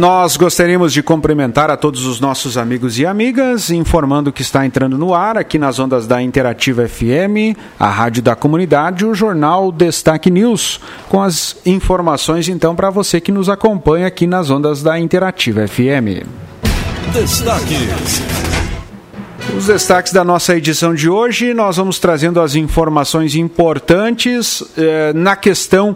Nós gostaríamos de cumprimentar a todos os nossos amigos e amigas, informando que está entrando no ar, aqui nas ondas da Interativa FM, a Rádio da Comunidade, o jornal Destaque News, com as informações então para você que nos acompanha aqui nas ondas da Interativa FM. Destaques. Os destaques da nossa edição de hoje, nós vamos trazendo as informações importantes eh, na questão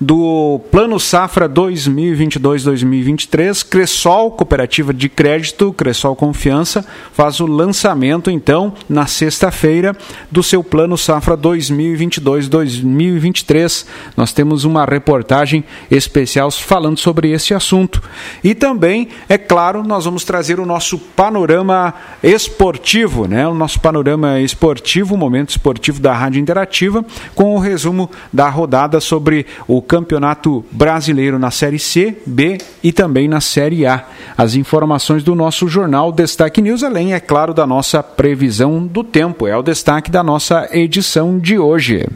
do Plano Safra 2022-2023. Cressol, Cooperativa de Crédito, Cressol Confiança, faz o lançamento, então, na sexta-feira, do seu Plano Safra 2022-2023. Nós temos uma reportagem especial falando sobre esse assunto. E também, é claro, nós vamos trazer o nosso panorama esportivo, né? O nosso panorama esportivo, o momento esportivo da Rádio Interativa, com o resumo da rodada sobre o Campeonato Brasileiro na Série C, B e também na Série A. As informações do nosso jornal Destaque News, além, é claro, da nossa previsão do tempo. É o destaque da nossa edição de hoje.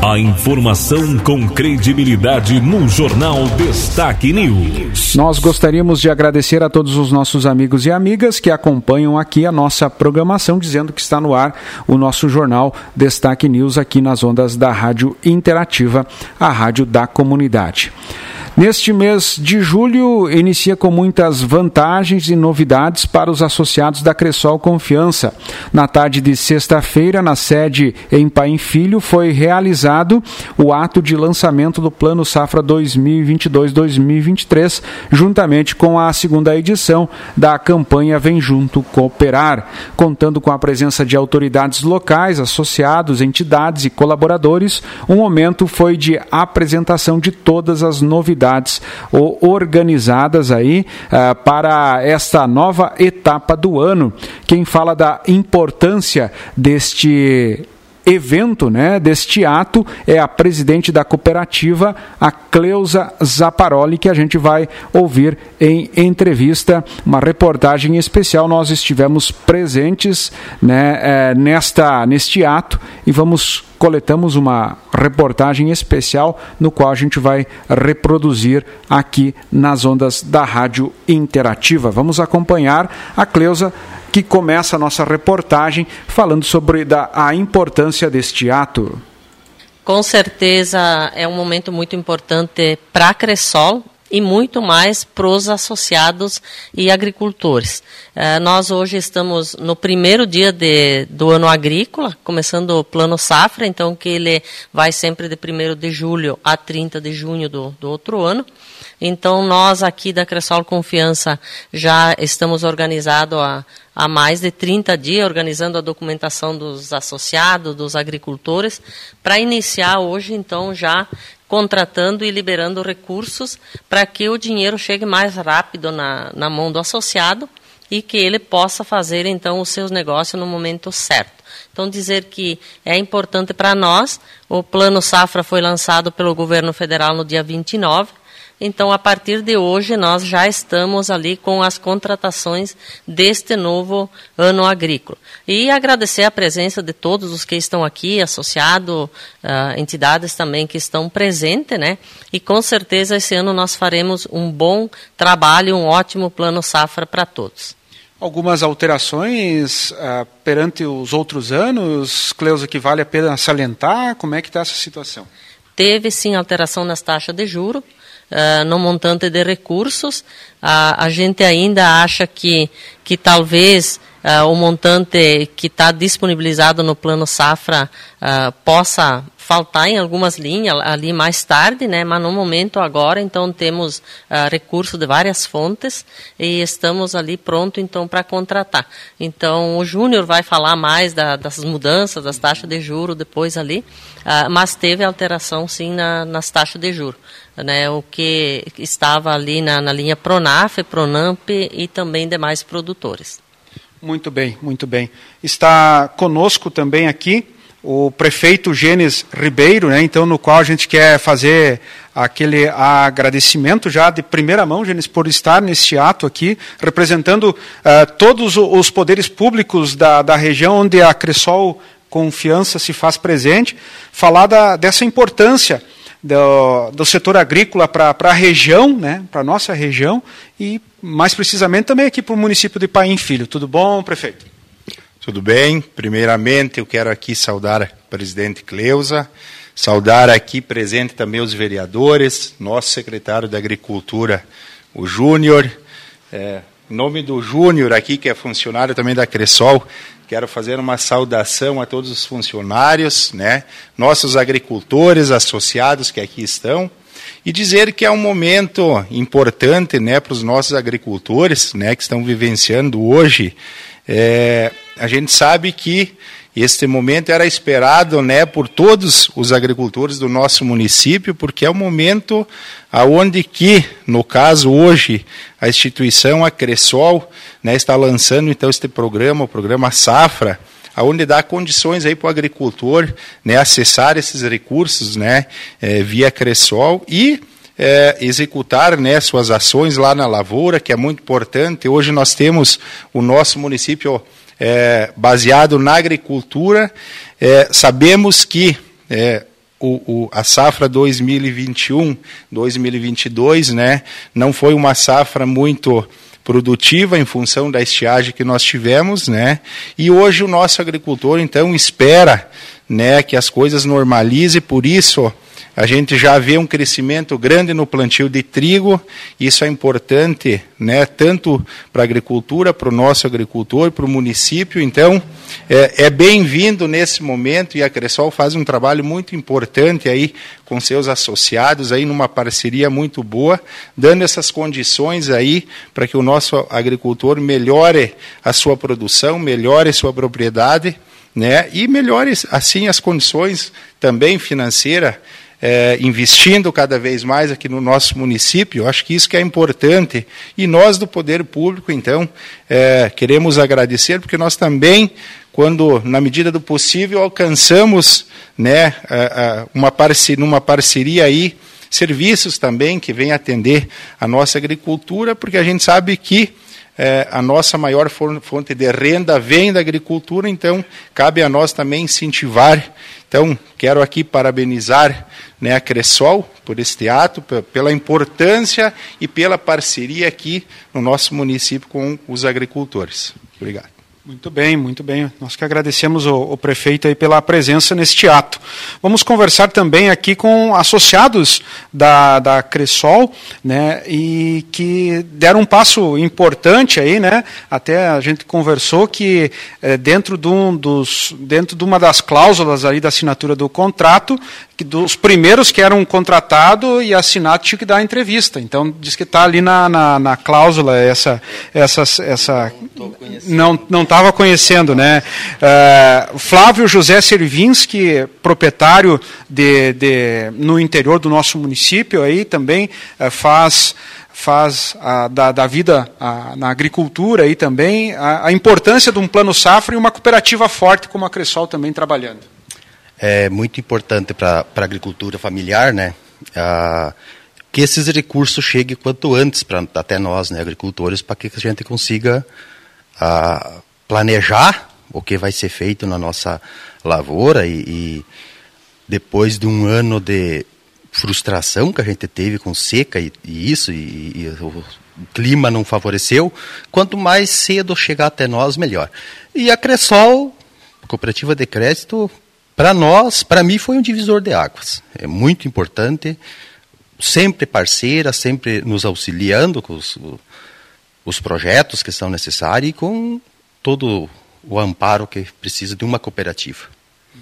A informação com credibilidade no Jornal Destaque News. Nós gostaríamos de agradecer a todos os nossos amigos e amigas que acompanham aqui a nossa programação, dizendo que está no ar o nosso jornal Destaque News aqui nas ondas da Rádio Interativa, a rádio da comunidade. Neste mês de julho, inicia com muitas vantagens e novidades para os associados da Cressol Confiança. Na tarde de sexta-feira, na sede em Paim Filho, foi realizado o ato de lançamento do Plano Safra 2022-2023, juntamente com a segunda edição da campanha Vem Junto Cooperar, contando com a presença de autoridades locais, associados, entidades e colaboradores. O momento foi de apresentação de todas as novidades organizadas aí uh, para esta nova etapa do ano. Quem fala da importância deste evento, né, deste ato, é a presidente da cooperativa, a Cleusa Zaparoli, que a gente vai ouvir em entrevista, uma reportagem especial. Nós estivemos presentes né, é, nesta, neste ato e vamos coletamos uma reportagem especial no qual a gente vai reproduzir aqui nas ondas da Rádio Interativa. Vamos acompanhar a Cleusa que começa a nossa reportagem falando sobre da, a importância deste ato. Com certeza é um momento muito importante para a Cressol, e muito mais para os associados e agricultores. Uh, nós hoje estamos no primeiro dia de, do ano agrícola, começando o plano safra, então que ele vai sempre de 1 de julho a 30 de junho do, do outro ano. Então nós aqui da Cressol Confiança já estamos organizados há, há mais de 30 dias, organizando a documentação dos associados, dos agricultores, para iniciar hoje então já contratando e liberando recursos para que o dinheiro chegue mais rápido na, na mão do associado e que ele possa fazer então os seus negócios no momento certo. Então dizer que é importante para nós, o plano safra foi lançado pelo governo federal no dia 29, então, a partir de hoje, nós já estamos ali com as contratações deste novo ano agrícola. E agradecer a presença de todos os que estão aqui, associados, uh, entidades também que estão presentes, né? E com certeza esse ano nós faremos um bom trabalho, um ótimo plano safra para todos. Algumas alterações uh, perante os outros anos, Cleusa, que vale a pena salientar? Como é que está essa situação? Teve sim alteração nas taxas de juro, uh, no montante de recursos. Uh, a gente ainda acha que, que talvez uh, o montante que está disponibilizado no plano safra uh, possa faltar em algumas linhas ali mais tarde, né? Mas no momento agora, então temos uh, recurso de várias fontes e estamos ali pronto então para contratar. Então o Júnior vai falar mais da, das mudanças das taxas de juro depois ali, uh, mas teve alteração sim na, nas taxas de juro. Né, o que estava ali na, na linha Pronaf, Pronamp e também demais produtores. Muito bem, muito bem. Está conosco também aqui o prefeito Gênesis Ribeiro, né, então no qual a gente quer fazer aquele agradecimento já de primeira mão, Gênesis, por estar nesse ato aqui, representando uh, todos os poderes públicos da, da região onde a Cressol Confiança se faz presente, falar da, dessa importância do, do setor agrícola para a região, né, para a nossa região, e mais precisamente também aqui para o município de Paim Filho. Tudo bom, prefeito? Tudo bem. Primeiramente, eu quero aqui saudar a presidente Cleusa, saudar aqui presente também os vereadores, nosso secretário da Agricultura, o Júnior. É, em nome do Júnior aqui, que é funcionário também da Cressol, quero fazer uma saudação a todos os funcionários, né, nossos agricultores associados que aqui estão, e dizer que é um momento importante né, para os nossos agricultores né, que estão vivenciando hoje. É, a gente sabe que este momento era esperado né, por todos os agricultores do nosso município, porque é o momento aonde que, no caso hoje, a instituição, a Cressol, né, está lançando então este programa, o programa Safra, aonde dá condições aí para o agricultor né, acessar esses recursos né, é, via Cressol e é, executar né, suas ações lá na lavoura, que é muito importante. Hoje nós temos o nosso município é, baseado na agricultura. É, sabemos que é, o, o, a safra 2021-2022 né, não foi uma safra muito produtiva em função da estiagem que nós tivemos, né? E hoje o nosso agricultor então espera, né, que as coisas normalizem, por isso a gente já vê um crescimento grande no plantio de trigo, isso é importante, né, tanto para a agricultura, para o nosso agricultor, para o município. Então, é, é bem-vindo nesse momento e a Cressol faz um trabalho muito importante aí com seus associados, aí numa parceria muito boa, dando essas condições aí para que o nosso agricultor melhore a sua produção, melhore sua propriedade, né, e melhore assim as condições também financeiras é, investindo cada vez mais aqui no nosso município. Acho que isso que é importante. E nós do Poder Público, então, é, queremos agradecer, porque nós também, quando, na medida do possível, alcançamos né, uma parceria, numa parceria aí, serviços também que vêm atender a nossa agricultura, porque a gente sabe que é, a nossa maior fonte de renda vem da agricultura, então cabe a nós também incentivar. Então, quero aqui parabenizar né, a Cressol por este ato, pela importância e pela parceria aqui no nosso município com os agricultores. Obrigado. Muito bem, muito bem. Nós que agradecemos o, o, prefeito aí pela presença neste ato. Vamos conversar também aqui com associados da, da Cressol, né, e que deram um passo importante aí, né, até a gente conversou que é, dentro, de um dos, dentro de uma das cláusulas aí da assinatura do contrato, que dos primeiros que eram contratados e assinado tinha que dar entrevista. Então, diz que está ali na, na, na, cláusula essa... essa, essa não não estava conhecendo, né? Uh, Flávio José Servinski, proprietário de, de, no interior do nosso município, aí também uh, faz faz a, da, da, vida a, na agricultura aí também a, a, importância de um plano safra e uma cooperativa forte como a Cressol também trabalhando. É muito importante para a agricultura familiar, né? Ah, que esses recursos cheguem quanto antes para até nós, né, agricultores, para que a gente consiga ah, planejar o que vai ser feito na nossa lavoura e, e depois de um ano de frustração que a gente teve com seca e, e isso, e, e, o clima não favoreceu, quanto mais cedo chegar até nós, melhor. E a Cressol, Cooperativa de Crédito, para nós, para mim, foi um divisor de águas. É muito importante, sempre parceira, sempre nos auxiliando com os, os projetos que são necessários e com todo o amparo que precisa de uma cooperativa.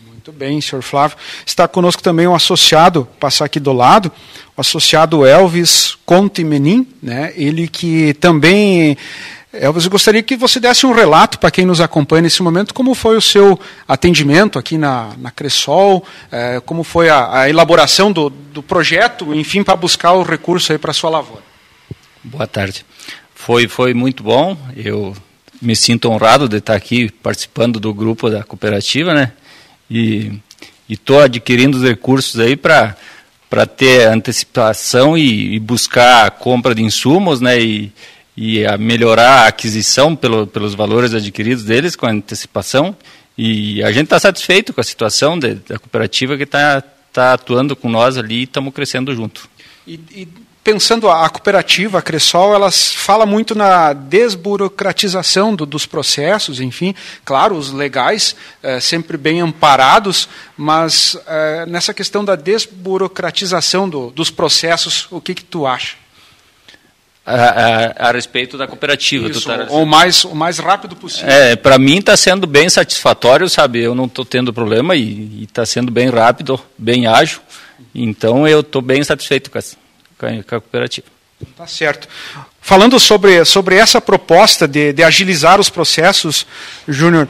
Muito bem, senhor Flávio. Está conosco também um associado, passar aqui do lado, o associado Elvis Conte Menin, né? ele que também Elvis, eu gostaria que você desse um relato para quem nos acompanha nesse momento, como foi o seu atendimento aqui na, na Cressol, é, como foi a, a elaboração do, do, projeto, enfim, para buscar o recurso aí para a sua lavoura. Boa tarde. Foi, foi muito bom. Eu me sinto honrado de estar aqui participando do grupo da cooperativa, né? E estou adquirindo os recursos aí para para ter antecipação e, e, buscar a compra de insumos, né? E, e a melhorar a aquisição pelo, pelos valores adquiridos deles com antecipação. E a gente está satisfeito com a situação de, da cooperativa que está tá atuando com nós ali e estamos crescendo junto. E, e pensando a, cooperativa, a Cressol, ela fala muito na desburocratização do, dos processos, enfim, claro, os legais é, sempre bem amparados, mas é, nessa questão da desburocratização do, dos processos, o que, que tu acha? A, a, a, respeito da cooperativa. Isso, tá... o, mais, o mais rápido possível. É, para mim está sendo bem satisfatório, sabe? Eu não estou tendo problema e está sendo bem rápido, bem ágil. Então eu estou bem satisfeito com essa com a cooperativa. Tá certo. Falando sobre, sobre essa proposta de, de agilizar os processos, Júnior,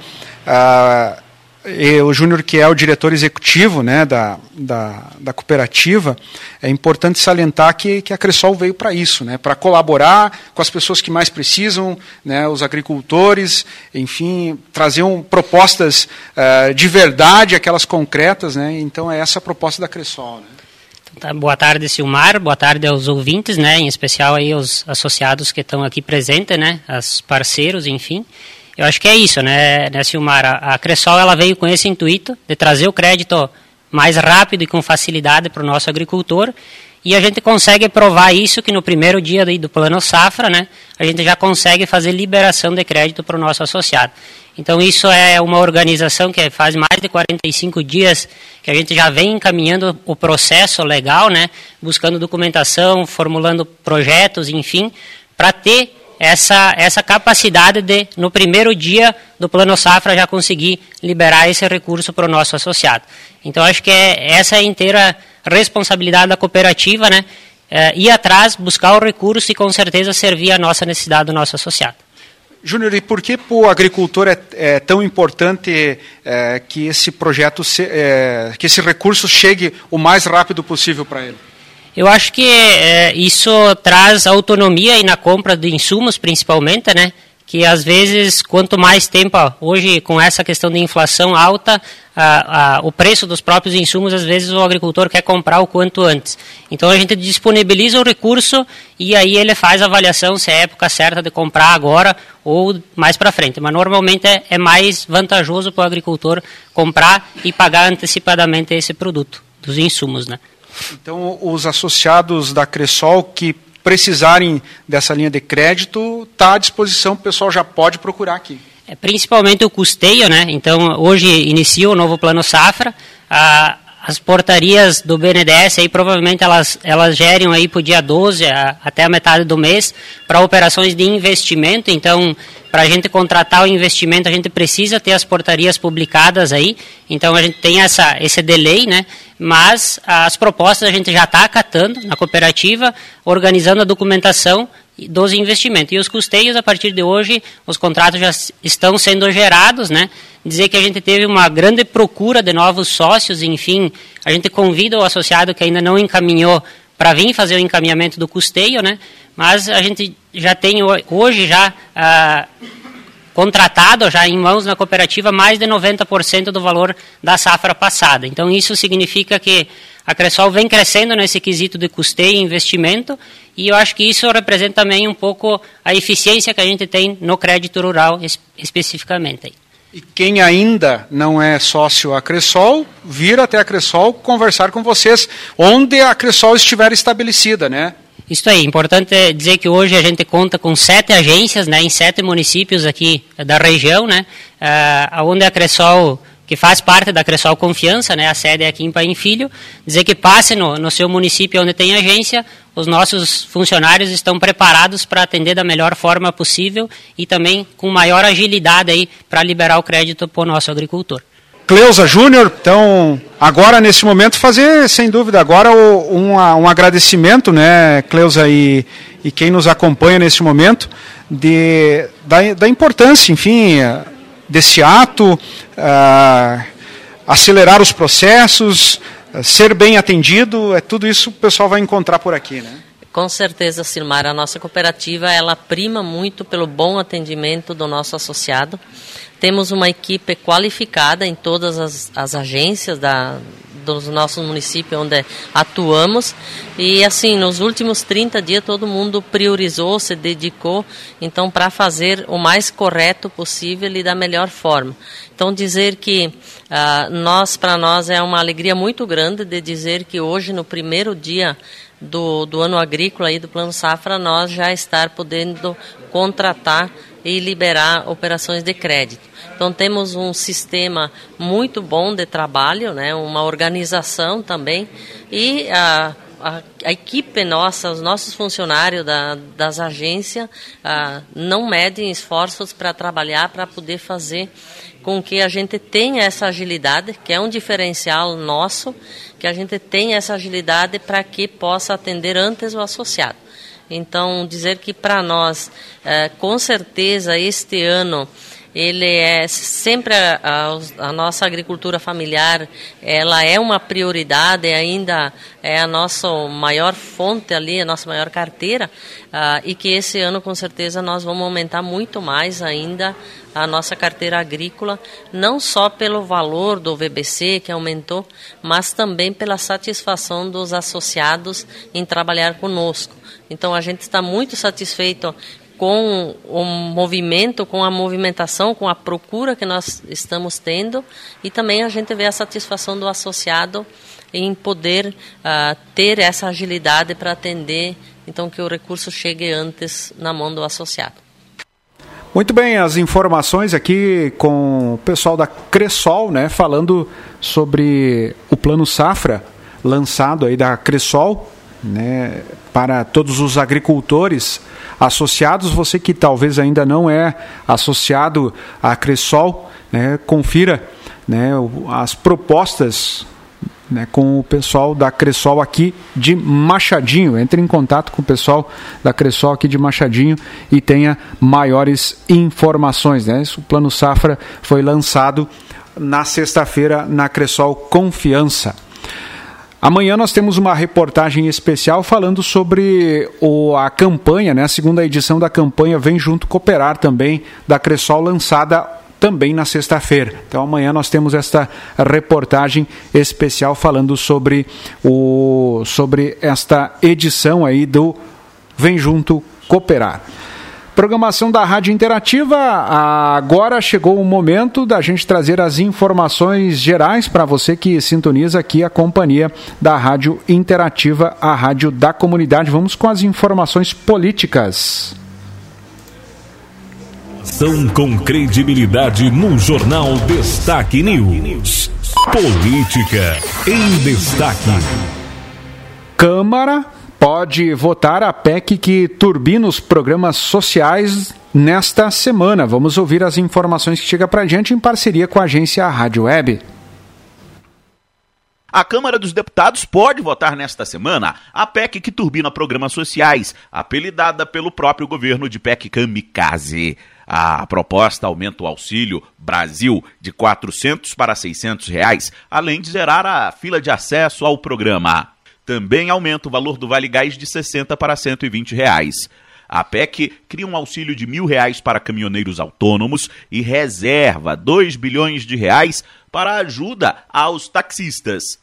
o Júnior, que é o diretor executivo né, da, da, da, cooperativa, é importante salientar que, que a Cressol veio para isso, né, para colaborar com as pessoas que mais precisam, né, os agricultores, enfim, trazer um, propostas uh, de verdade, aquelas concretas. Né, então, é essa a proposta da Cressol. Né. Tá, boa tarde, Silmar. Boa tarde aos ouvintes, né? Em especial aí aos associados que estão aqui presentes, né? As parceiros, enfim. Eu acho que é isso, né, né Silmar? A, a Cressol ela veio com esse intuito de trazer o crédito mais rápido e com facilidade para o nosso agricultor e a gente consegue provar isso que no primeiro dia do plano safra, né, a gente já consegue fazer liberação de crédito para o nosso associado. Então isso é uma organização que faz mais de 45 dias que a gente já vem encaminhando o processo legal, né, buscando documentação, formulando projetos, enfim, para ter essa, essa capacidade de, no primeiro dia do Plano Safra, já conseguir liberar esse recurso para o nosso associado. Então, acho que é, essa é a inteira responsabilidade da cooperativa, né? É, ir atrás, buscar o recurso e, com certeza, servir a nossa necessidade do nosso associado. Júnior, e por que para o agricultor é, é, tão importante é, que esse projeto, se, é, que esse recurso chegue o mais rápido possível para ele? Eu acho que é, isso traz autonomia aí na compra de insumos, principalmente, né? Que às vezes, quanto mais tempo, hoje com essa questão de inflação alta, a, a, o preço dos próprios insumos, às vezes o agricultor quer comprar o quanto antes. Então a gente disponibiliza o recurso e aí ele faz a avaliação se é a época certa de comprar agora ou mais para frente. Mas normalmente é, é mais vantajoso para o agricultor comprar e pagar antecipadamente esse produto, dos insumos, né? Então, os associados da Cressol que precisarem dessa linha de crédito, está à disposição, o pessoal já pode procurar aqui. É, principalmente o custeio, né? Então, hoje inicia o novo plano safra. A, as portarias do BNDES aí provavelmente elas, elas gerem aí para o dia 12 a, até a metade do mês para operações de investimento. Então, para a gente contratar o investimento, a gente precisa ter as portarias publicadas aí. Então, a gente tem essa, esse delay, né? Mas as propostas a gente já está acatando na cooperativa, organizando a documentação dos investimentos. E os custeios, a partir de hoje, os contratos já estão sendo gerados, né? Dizer que a gente teve uma grande procura de novos sócios, enfim, a gente convida o associado que ainda não encaminhou para vir fazer o encaminhamento do custeio, né? Mas a gente já tem hoje já ah, contratado já em mãos na cooperativa mais de 90% do valor da safra passada. Então isso significa que a Cressol vem crescendo nesse quesito de custeio e investimento e eu acho que isso representa também um pouco a eficiência que a gente tem no crédito rural especificamente. E quem ainda não é sócio a Cressol, vir até a Cressol conversar com vocês, onde a Cressol estiver estabelecida, né? Isso aí, importante dizer que hoje a gente conta com sete agências, né, em sete municípios aqui da região, né, uh, onde a Cressol, que faz parte da Cressol Confiança, né, a sede é aqui em Paim Filho, dizer que passe no, no seu município onde tem agência, os nossos funcionários estão preparados para atender da melhor forma possível e também com maior agilidade aí para liberar o crédito para o nosso agricultor. Cleusa Júnior, então, agora nesse momento, fazer, sem dúvida, agora um, um agradecimento, né, Cleusa, e, e quem nos acompanha nesse momento, de, da, da importância, enfim, desse ato, uh, acelerar os processos, ser bem atendido, é tudo isso que o pessoal vai encontrar por aqui, né? Com certeza, Silmar, a nossa cooperativa ela prima muito pelo bom atendimento do nosso associado. Temos uma equipe qualificada em todas as, as agências da, dos nossos municípios onde atuamos. E assim, nos últimos 30 dias todo mundo priorizou, se dedicou, então para fazer o mais correto possível e da melhor forma. Então dizer que uh, nós para nós é uma alegria muito grande de dizer que hoje no primeiro dia do, do ano agrícola e do Plano Safra nós já estar podendo contratar e liberar operações de crédito. Então temos um sistema muito bom de trabalho, né, uma organização também e a, a, a equipe nossa, os nossos funcionários da, das agências a, não medem esforços para trabalhar, para poder fazer com que a gente tenha essa agilidade, que é um diferencial nosso, que a gente tenha essa agilidade para que possa atender antes o associado. Então, dizer que para nós, é, com certeza, este ano, ele é sempre a, a, a, nossa agricultura familiar ela é uma prioridade ainda é a nossa maior fonte ali a nossa maior carteira uh, e que esse ano com certeza nós vamos aumentar muito mais ainda a nossa carteira agrícola não só pelo valor do VBC que aumentou mas também pela satisfação dos associados em trabalhar conosco então a gente está muito satisfeito com o movimento, com a movimentação, com a procura que nós estamos tendo e também a gente vê a satisfação do associado em poder uh, ter essa agilidade para atender, então que o recurso chegue antes na mão do associado. Muito bem, as informações aqui com o pessoal da Cressol, né, falando sobre o plano Safra lançado aí da Cressol, né, para todos os agricultores associados. Você que talvez ainda não é associado à Cressol, né, confira né, as propostas né, com o pessoal da Cressol aqui de Machadinho. Entre em contato com o pessoal da Cressol aqui de Machadinho e tenha maiores informações. Né? O Plano Safra foi lançado na sexta-feira na Cressol Confiança. Amanhã nós temos uma reportagem especial falando sobre o, a campanha, né, a segunda edição da campanha Vem Junto Cooperar também, da Cressol, lançada também na sexta-feira. Então amanhã nós temos esta reportagem especial falando sobre, o, sobre esta edição aí do Vem Junto Cooperar. Programação da Rádio Interativa. Agora chegou o momento da gente trazer as informações gerais para você que sintoniza aqui a companhia da Rádio Interativa, a rádio da comunidade. Vamos com as informações políticas. São com credibilidade no Jornal Destaque News. Política em Destaque. Câmara pode votar a PEC que turbina os programas sociais nesta semana. Vamos ouvir as informações que chega para a gente em parceria com a agência Rádio Web. A Câmara dos Deputados pode votar nesta semana a PEC que turbina programas sociais, apelidada pelo próprio governo de PEC Kamikaze. A proposta aumenta o auxílio Brasil de 400 para 600 reais, além de zerar a fila de acesso ao programa também aumenta o valor do Vale Gás de 60 para 120 reais. A PEC cria um auxílio de mil reais para caminhoneiros autônomos e reserva 2 bilhões de reais para ajuda aos taxistas.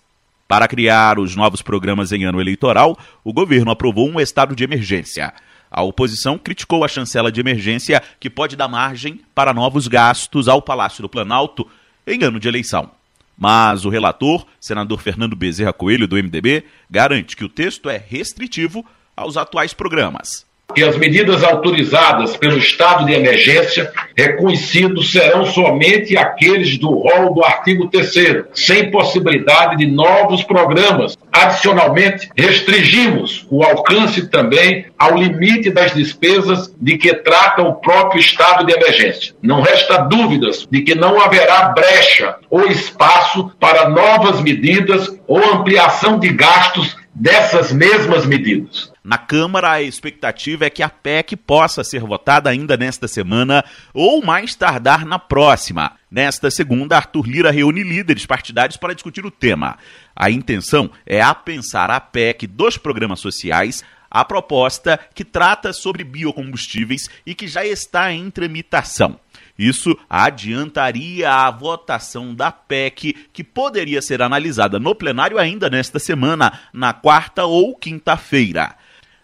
Para criar os novos programas em ano eleitoral, o governo aprovou um estado de emergência. A oposição criticou a chancela de emergência que pode dar margem para novos gastos ao Palácio do Planalto em ano de eleição. Mas o relator, senador Fernando Bezerra Coelho, do MDB, garante que o texto é restritivo aos atuais programas que as medidas autorizadas pelo estado de emergência reconhecidos serão somente aqueles do rol do artigo 3 sem possibilidade de novos programas. Adicionalmente, restringimos o alcance também ao limite das despesas de que trata o próprio estado de emergência. Não resta dúvidas de que não haverá brecha ou espaço para novas medidas ou ampliação de gastos dessas mesmas medidas. Na Câmara, a expectativa é que a PEC possa ser votada ainda nesta semana ou mais tardar na próxima. Nesta segunda, Arthur Lira reúne líderes partidários para discutir o tema. A intenção é apensar a PEC dos programas sociais a proposta que trata sobre biocombustíveis e que já está em tramitação. Isso adiantaria a votação da PEC, que poderia ser analisada no plenário ainda nesta semana, na quarta ou quinta-feira.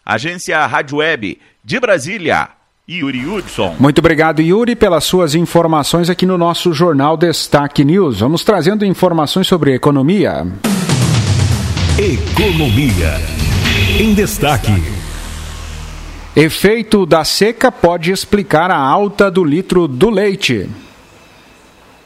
Agência Rádio Web de Brasília. Yuri Hudson. Muito obrigado, Yuri, pelas suas informações aqui no nosso Jornal Destaque News. Vamos trazendo informações sobre economia. Economia. Em destaque. Efeito da seca pode explicar a alta do litro do leite.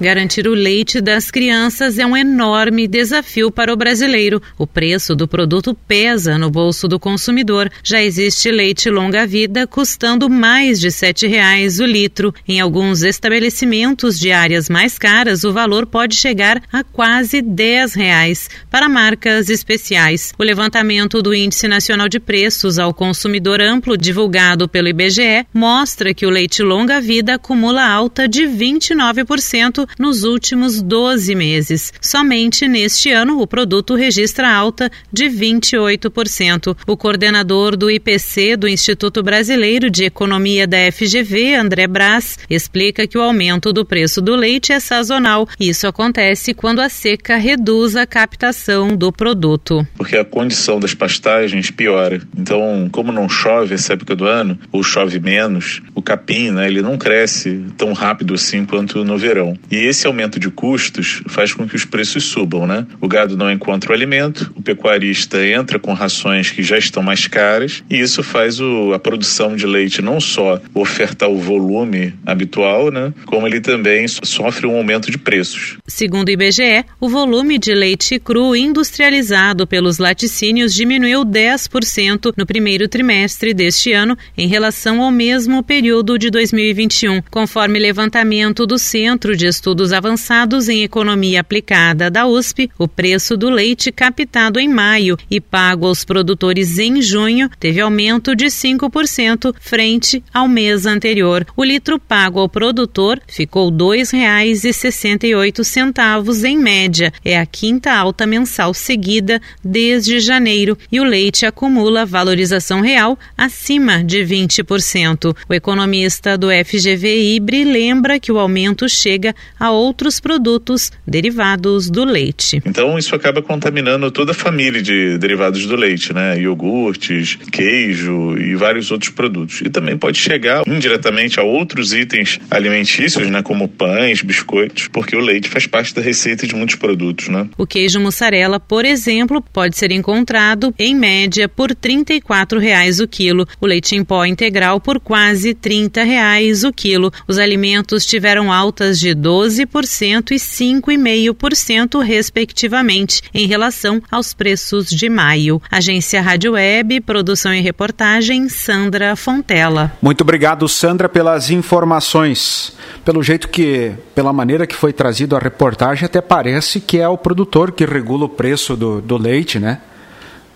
Garantir o leite das crianças é um enorme desafio para o brasileiro. O preço do produto pesa no bolso do consumidor. Já existe leite longa-vida custando mais de R$ 7,00 o litro. Em alguns estabelecimentos de áreas mais caras, o valor pode chegar a quase R$ 10,00 para marcas especiais. O levantamento do Índice Nacional de Preços ao Consumidor Amplo, divulgado pelo IBGE, mostra que o leite longa-vida acumula alta de 29% nos últimos 12 meses. Somente neste ano, o produto registra alta de 28%. O coordenador do IPC do Instituto Brasileiro de Economia da FGV, André Brás, explica que o aumento do preço do leite é sazonal. Isso acontece quando a seca reduz a captação do produto. Porque a condição das pastagens piora. Então, como não chove essa época do ano, ou chove menos, o capim, né, ele não cresce tão rápido assim quanto no verão. E esse aumento de custos faz com que os preços subam, né? O gado não encontra o alimento, o pecuarista entra com rações que já estão mais caras e isso faz o, a produção de leite não só ofertar o volume habitual, né? Como ele também sofre um aumento de preços. Segundo o IBGE, o volume de leite cru industrializado pelos laticínios diminuiu 10% no primeiro trimestre deste ano em relação ao mesmo período de 2021, conforme levantamento do Centro de Estudos estudos avançados em economia aplicada da USP, o preço do leite captado em maio e pago aos produtores em junho teve aumento de 5% frente ao mês anterior. O litro pago ao produtor ficou R$ 2,68 em média. É a quinta alta mensal seguida desde janeiro e o leite acumula valorização real acima de 20%. O economista do FGV Ibre lembra que o aumento chega a outros produtos derivados do leite. Então isso acaba contaminando toda a família de derivados do leite, né? Iogurtes, queijo e vários outros produtos. E também pode chegar indiretamente a outros itens alimentícios, né? Como pães, biscoitos, porque o leite faz parte da receita de muitos produtos, né? O queijo mussarela, por exemplo, pode ser encontrado em média por 34 reais o quilo. O leite em pó integral por quase 30 reais o quilo. Os alimentos tiveram altas de 12 12% e 5,5%, respectivamente, em relação aos preços de maio. Agência Rádio Web, produção e reportagem, Sandra Fontela. Muito obrigado, Sandra, pelas informações. Pelo jeito que, pela maneira que foi trazido a reportagem, até parece que é o produtor que regula o preço do, do leite, né?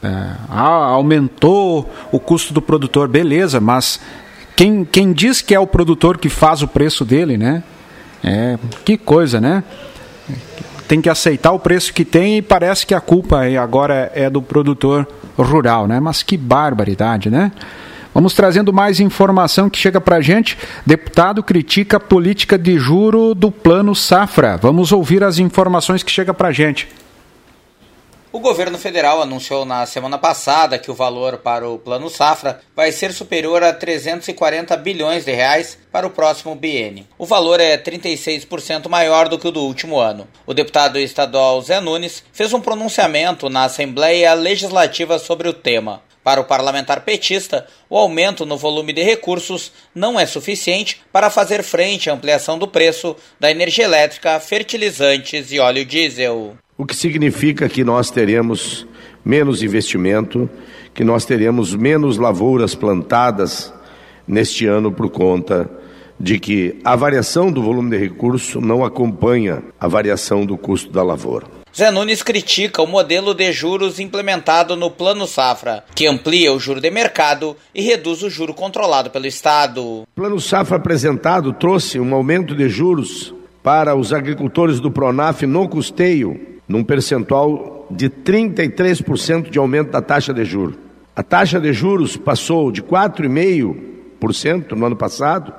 É, aumentou o custo do produtor, beleza, mas quem, quem diz que é o produtor que faz o preço dele, né? É, que coisa, né? Tem que aceitar o preço que tem e parece que a culpa agora é do produtor rural, né? Mas que barbaridade, né? Vamos trazendo mais informação que chega para gente. Deputado critica a política de juro do Plano Safra. Vamos ouvir as informações que chega para gente. O governo federal anunciou na semana passada que o valor para o Plano Safra vai ser superior a 340 bilhões de reais para o próximo biênio. O valor é 36% maior do que o do último ano. O deputado estadual Zé Nunes fez um pronunciamento na Assembleia Legislativa sobre o tema. Para o parlamentar petista, o aumento no volume de recursos não é suficiente para fazer frente à ampliação do preço da energia elétrica, fertilizantes e óleo diesel o que significa que nós teremos menos investimento, que nós teremos menos lavouras plantadas neste ano por conta de que a variação do volume de recurso não acompanha a variação do custo da lavoura. Zé Nunes critica o modelo de juros implementado no Plano Safra, que amplia o juro de mercado e reduz o juro controlado pelo Estado. O Plano Safra apresentado trouxe um aumento de juros para os agricultores do Pronaf no custeio num percentual de 33% de aumento da taxa de juros. A taxa de juros passou de 4,5% no ano passado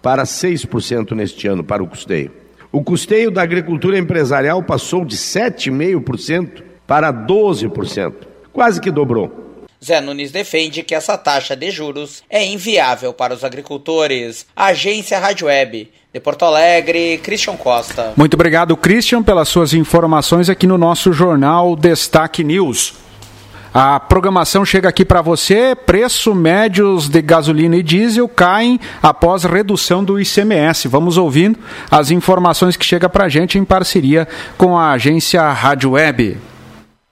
para 6% neste ano para o custeio. O custeio da agricultura empresarial passou de 7,5% para 12%, quase que dobrou. Zé Nunes defende que essa taxa de juros é inviável para os agricultores. Agência Rádio Web. De Porto Alegre, Christian Costa. Muito obrigado, Christian, pelas suas informações aqui no nosso jornal Destaque News. A programação chega aqui para você. Preço médios de gasolina e diesel caem após redução do ICMS. Vamos ouvindo as informações que chega para a gente em parceria com a agência Rádio Web.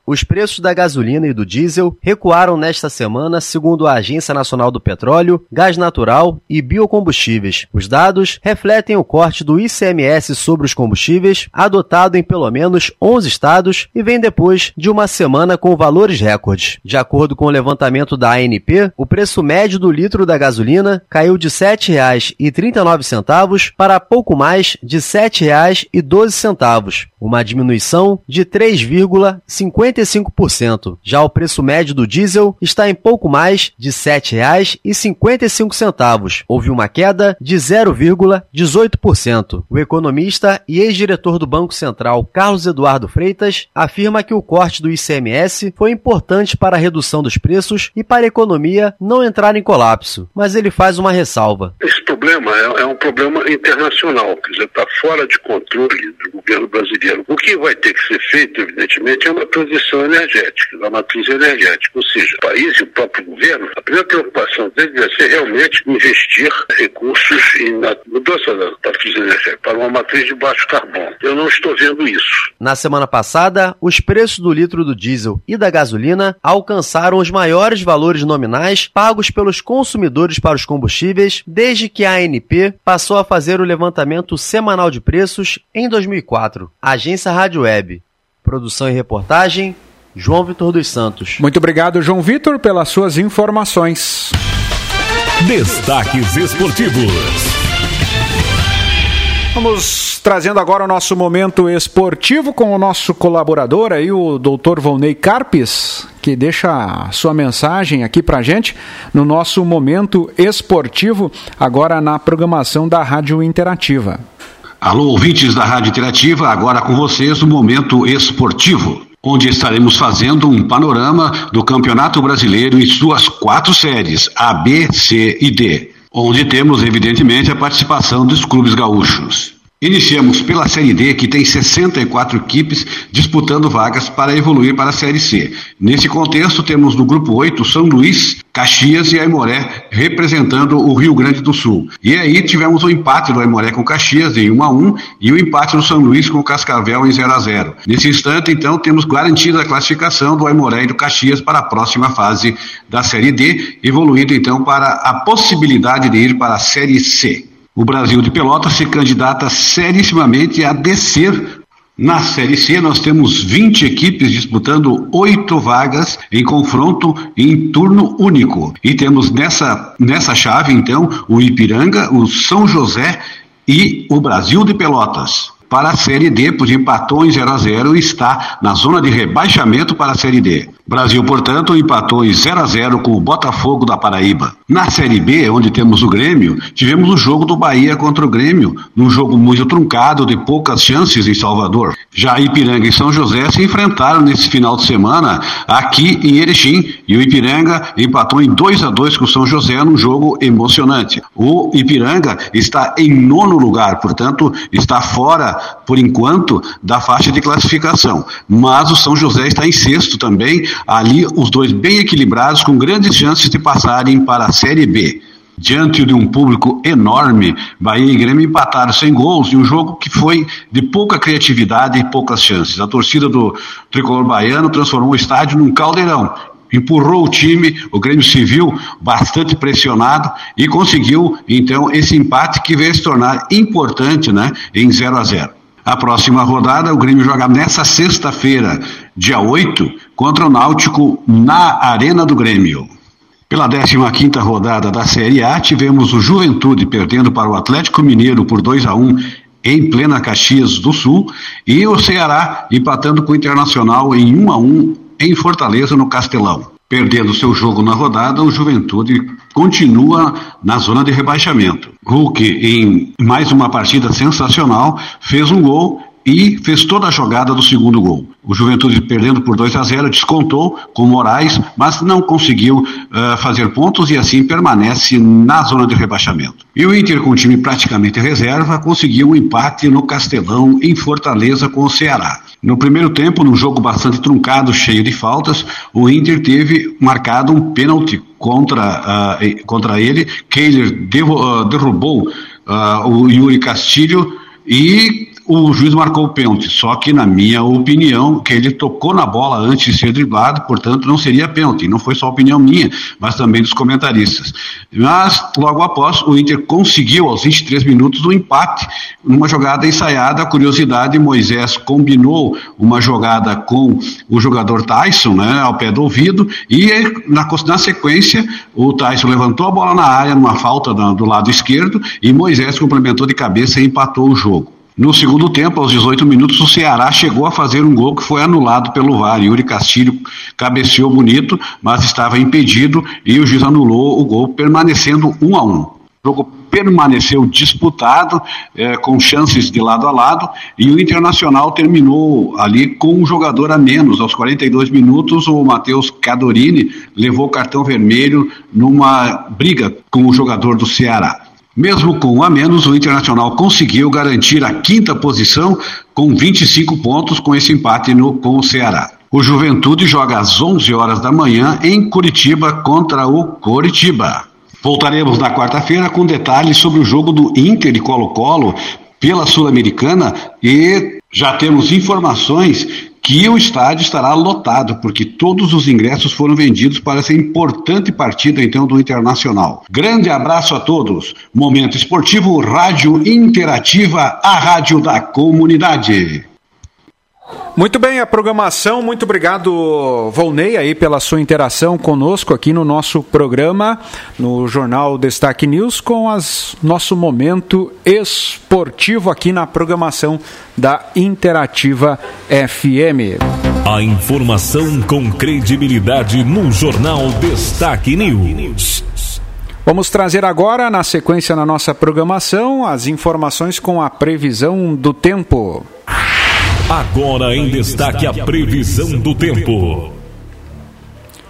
Os preços da gasolina e do diesel recuaram nesta semana, segundo a Agência Nacional do Petróleo, Gás Natural e Biocombustíveis. Os dados refletem o corte do ICMS sobre os combustíveis, adotado em pelo menos 11 estados e vem depois de uma semana com valores recordes. De acordo com o levantamento da ANP, o preço médio do litro da gasolina caiu de R$ 7,39 para pouco mais de R$ 7,12, uma diminuição de 3,50 55%. Já o preço médio do diesel está em pouco mais de R$ 7,55. Houve uma queda de 0,18%. O economista e ex-diretor do Banco Central, Carlos Eduardo Freitas, afirma que o corte do ICMS foi importante para a redução dos preços e para a economia não entrar em colapso. Mas ele faz uma ressalva. Problema é, é um problema internacional, quer dizer, está fora de controle do governo brasileiro. O que vai ter que ser feito, evidentemente, é uma transição transição energética, da matriz energética. Ou seja, o país e o próprio governo, a primeira preocupação dele deve ser realmente investir recursos na mudança da matriz energética para uma matriz de baixo carbono. Eu não estou vendo isso. Na semana passada, os preços do litro do diesel e da gasolina alcançaram os maiores valores nominais pagos pelos consumidores para os combustíveis desde que a ANP passou a fazer o levantamento semanal de preços em 2004. Agência Rádio Web. Produção e reportagem, João Vitor dos Santos. Muito obrigado, João Vitor, pelas suas informações. Destaques esportivos. Vamos trazendo agora o nosso momento esportivo com o nosso colaborador aí, o doutor Volney Carpes, que deixa sua mensagem aqui pra gente no nosso momento esportivo, agora na programação da Rádio Interativa. Alô, ouvintes da Rádio Interativa, agora com vocês o Momento Esportivo, onde estaremos fazendo um panorama do Campeonato Brasileiro em suas quatro séries, A, B, C e D, onde temos, evidentemente, a participação dos clubes gaúchos. Iniciamos pela Série D, que tem 64 equipes disputando vagas para evoluir para a Série C. Nesse contexto, temos no grupo 8 São Luís, Caxias e Aimoré representando o Rio Grande do Sul. E aí tivemos o empate do Aimoré com Caxias em 1 a 1 e o empate do São Luís com Cascavel em 0 a 0. Nesse instante, então, temos garantida a classificação do Aimoré e do Caxias para a próxima fase da Série D, evoluindo então para a possibilidade de ir para a Série C. O Brasil de Pelotas se candidata serissimamente a descer na Série C, nós temos 20 equipes disputando oito vagas em confronto em turno único. E temos nessa, nessa chave, então, o Ipiranga, o São José e o Brasil de Pelotas para a Série D, pois empatou em 0 a 0 e está na zona de rebaixamento para a Série D. Brasil, portanto, empatou em 0 a 0 com o Botafogo da Paraíba. Na Série B, onde temos o Grêmio, tivemos o jogo do Bahia contra o Grêmio, num jogo muito truncado, de poucas chances em Salvador. Já Ipiranga e São José se enfrentaram nesse final de semana aqui em Erechim, e o Ipiranga empatou em 2 a 2 com o São José num jogo emocionante. O Ipiranga está em nono lugar, portanto, está fora por enquanto, da faixa de classificação. Mas o São José está em sexto também, ali os dois bem equilibrados, com grandes chances de passarem para a Série B. Diante de um público enorme, Bahia e Grêmio empataram sem gols em um jogo que foi de pouca criatividade e poucas chances. A torcida do tricolor baiano transformou o estádio num caldeirão empurrou o time, o Grêmio se viu bastante pressionado e conseguiu então esse empate que veio se tornar importante, né, em 0 a 0. A próxima rodada o Grêmio joga nessa sexta-feira, dia 8, contra o Náutico na Arena do Grêmio. Pela 15ª rodada da Série A, tivemos o Juventude perdendo para o Atlético Mineiro por 2 a 1 em plena Caxias do Sul e o Ceará empatando com o Internacional em 1 a 1 em Fortaleza, no Castelão. Perdendo seu jogo na rodada, o Juventude continua na zona de rebaixamento. Hulk, em mais uma partida sensacional, fez um gol e fez toda a jogada do segundo gol. O Juventude perdendo por 2 a 0 descontou com Moraes, mas não conseguiu uh, fazer pontos e assim permanece na zona de rebaixamento. E o Inter, com o time praticamente reserva, conseguiu um empate no Castelão em Fortaleza com o Ceará. No primeiro tempo, num jogo bastante truncado, cheio de faltas, o Inter teve marcado um pênalti contra, uh, contra ele. Kehler uh, derrubou o Yuri Castilho e o juiz marcou o pênalti, só que na minha opinião, que ele tocou na bola antes de ser driblado, portanto não seria pênalti, não foi só opinião minha, mas também dos comentaristas. Mas logo após, o Inter conseguiu aos 23 minutos o um empate numa jogada ensaiada, a curiosidade, Moisés combinou uma jogada com o jogador Tyson, né, ao pé do ouvido, e na, na sequência o Tyson levantou a bola na área numa falta do lado esquerdo e Moisés complementou de cabeça e empatou o jogo. No segundo tempo, aos 18 minutos, o Ceará chegou a fazer um gol que foi anulado pelo VAR. Yuri Castilho cabeceou bonito, mas estava impedido e o juiz anulou o gol, permanecendo um a um. O jogo permaneceu disputado, eh, com chances de lado a lado, e o Internacional terminou ali com um jogador a menos. Aos 42 minutos, o Matheus Cadorini levou cartão vermelho numa briga com o jogador do Ceará. Mesmo com um a menos, o Internacional conseguiu garantir a quinta posição com 25 pontos com esse empate no, com o Ceará. O Juventude joga às 11 horas da manhã em Curitiba contra o Coritiba. Voltaremos na quarta-feira com detalhes sobre o jogo do Inter e Colo-Colo pela Sul-Americana e já temos informações que o estádio estará lotado, porque todos os ingressos foram vendidos para essa importante partida, então, do Internacional. Grande abraço a todos. Momento Esportivo, Rádio Interativa, a rádio da comunidade. Muito bem, a programação, muito obrigado, Volney, aí pela sua interação conosco aqui no nosso programa, no Jornal Destaque News, com as nosso momento esportivo aqui na programação da Interativa FM. A informação com credibilidade no Jornal Destaque News. Vamos trazer agora, na sequência na nossa programação, as informações com a previsão do tempo. Agora em destaque a previsão do tempo.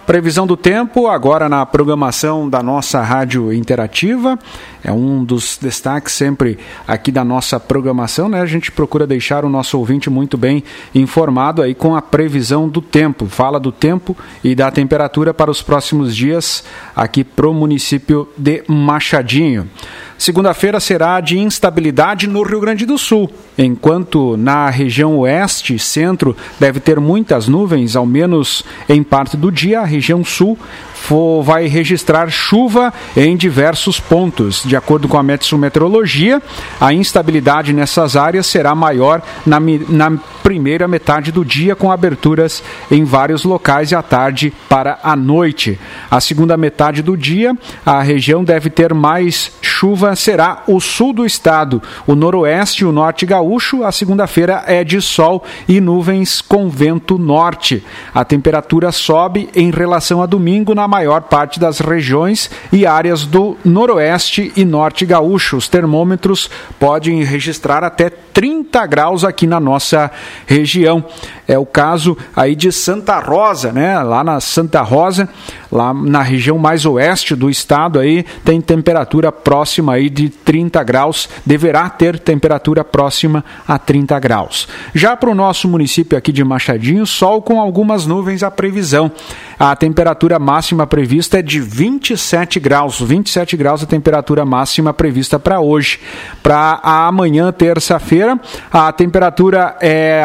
Previsão do tempo, agora na programação da nossa rádio interativa. É um dos destaques sempre aqui da nossa programação, né? A gente procura deixar o nosso ouvinte muito bem informado aí com a previsão do tempo. Fala do tempo e da temperatura para os próximos dias aqui pro município de Machadinho. Segunda-feira será de instabilidade no Rio Grande do Sul, enquanto na região oeste e centro deve ter muitas nuvens, ao menos em parte do dia, a região sul for, vai registrar chuva em diversos pontos. De acordo com a Meteorologia, a instabilidade nessas áreas será maior na, na primeira metade do dia, com aberturas em vários locais e à tarde para a noite. A segunda metade do dia, a região deve ter mais chuva, será o sul do estado, o noroeste e o norte gaúcho. A segunda-feira é de sol e nuvens com vento norte. A temperatura sobe em relação a domingo na maior parte das regiões e áreas do noroeste e norte gaúcho. Os termômetros podem registrar até 30 graus aqui na nossa região. É o caso aí de Santa Rosa, né? Lá na Santa Rosa, lá na região mais oeste do estado aí, tem temperatura próxima aí de 30 graus, deverá ter temperatura próxima a 30 graus. Já para o nosso município aqui de Machadinho, sol com algumas nuvens a previsão. A temperatura máxima prevista é de 27 graus, 27 graus a temperatura máxima prevista para hoje. Para amanhã, terça-feira, a temperatura é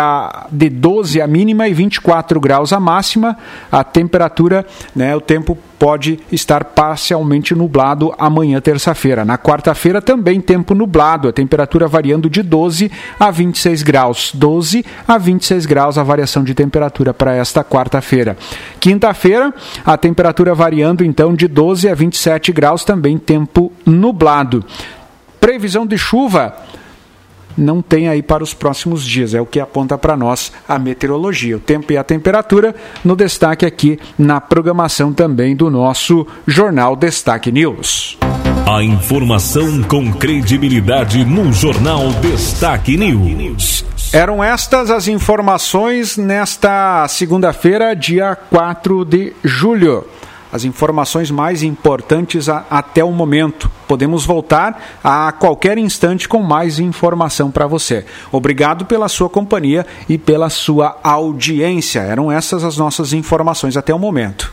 de 12 a mínima e 24 graus a máxima. A temperatura, né, o tempo pode estar parcialmente nublado amanhã, terça-feira. Na quarta-feira, também tempo nublado, a temperatura variando de 12 a 26 graus. 12 a 26 graus a variação de temperatura para esta quarta-feira. Quinta-feira, a temperatura variando então de 12 a 27 graus, também tempo nublado. Previsão de chuva não tem aí para os próximos dias. É o que aponta para nós a meteorologia. O tempo e a temperatura no destaque aqui na programação também do nosso Jornal Destaque News. A informação com credibilidade no Jornal Destaque News. Eram estas as informações nesta segunda-feira, dia 4 de julho as informações mais importantes a, até o momento. Podemos voltar a qualquer instante com mais informação para você. Obrigado pela sua companhia e pela sua audiência. Eram essas as nossas informações até o momento.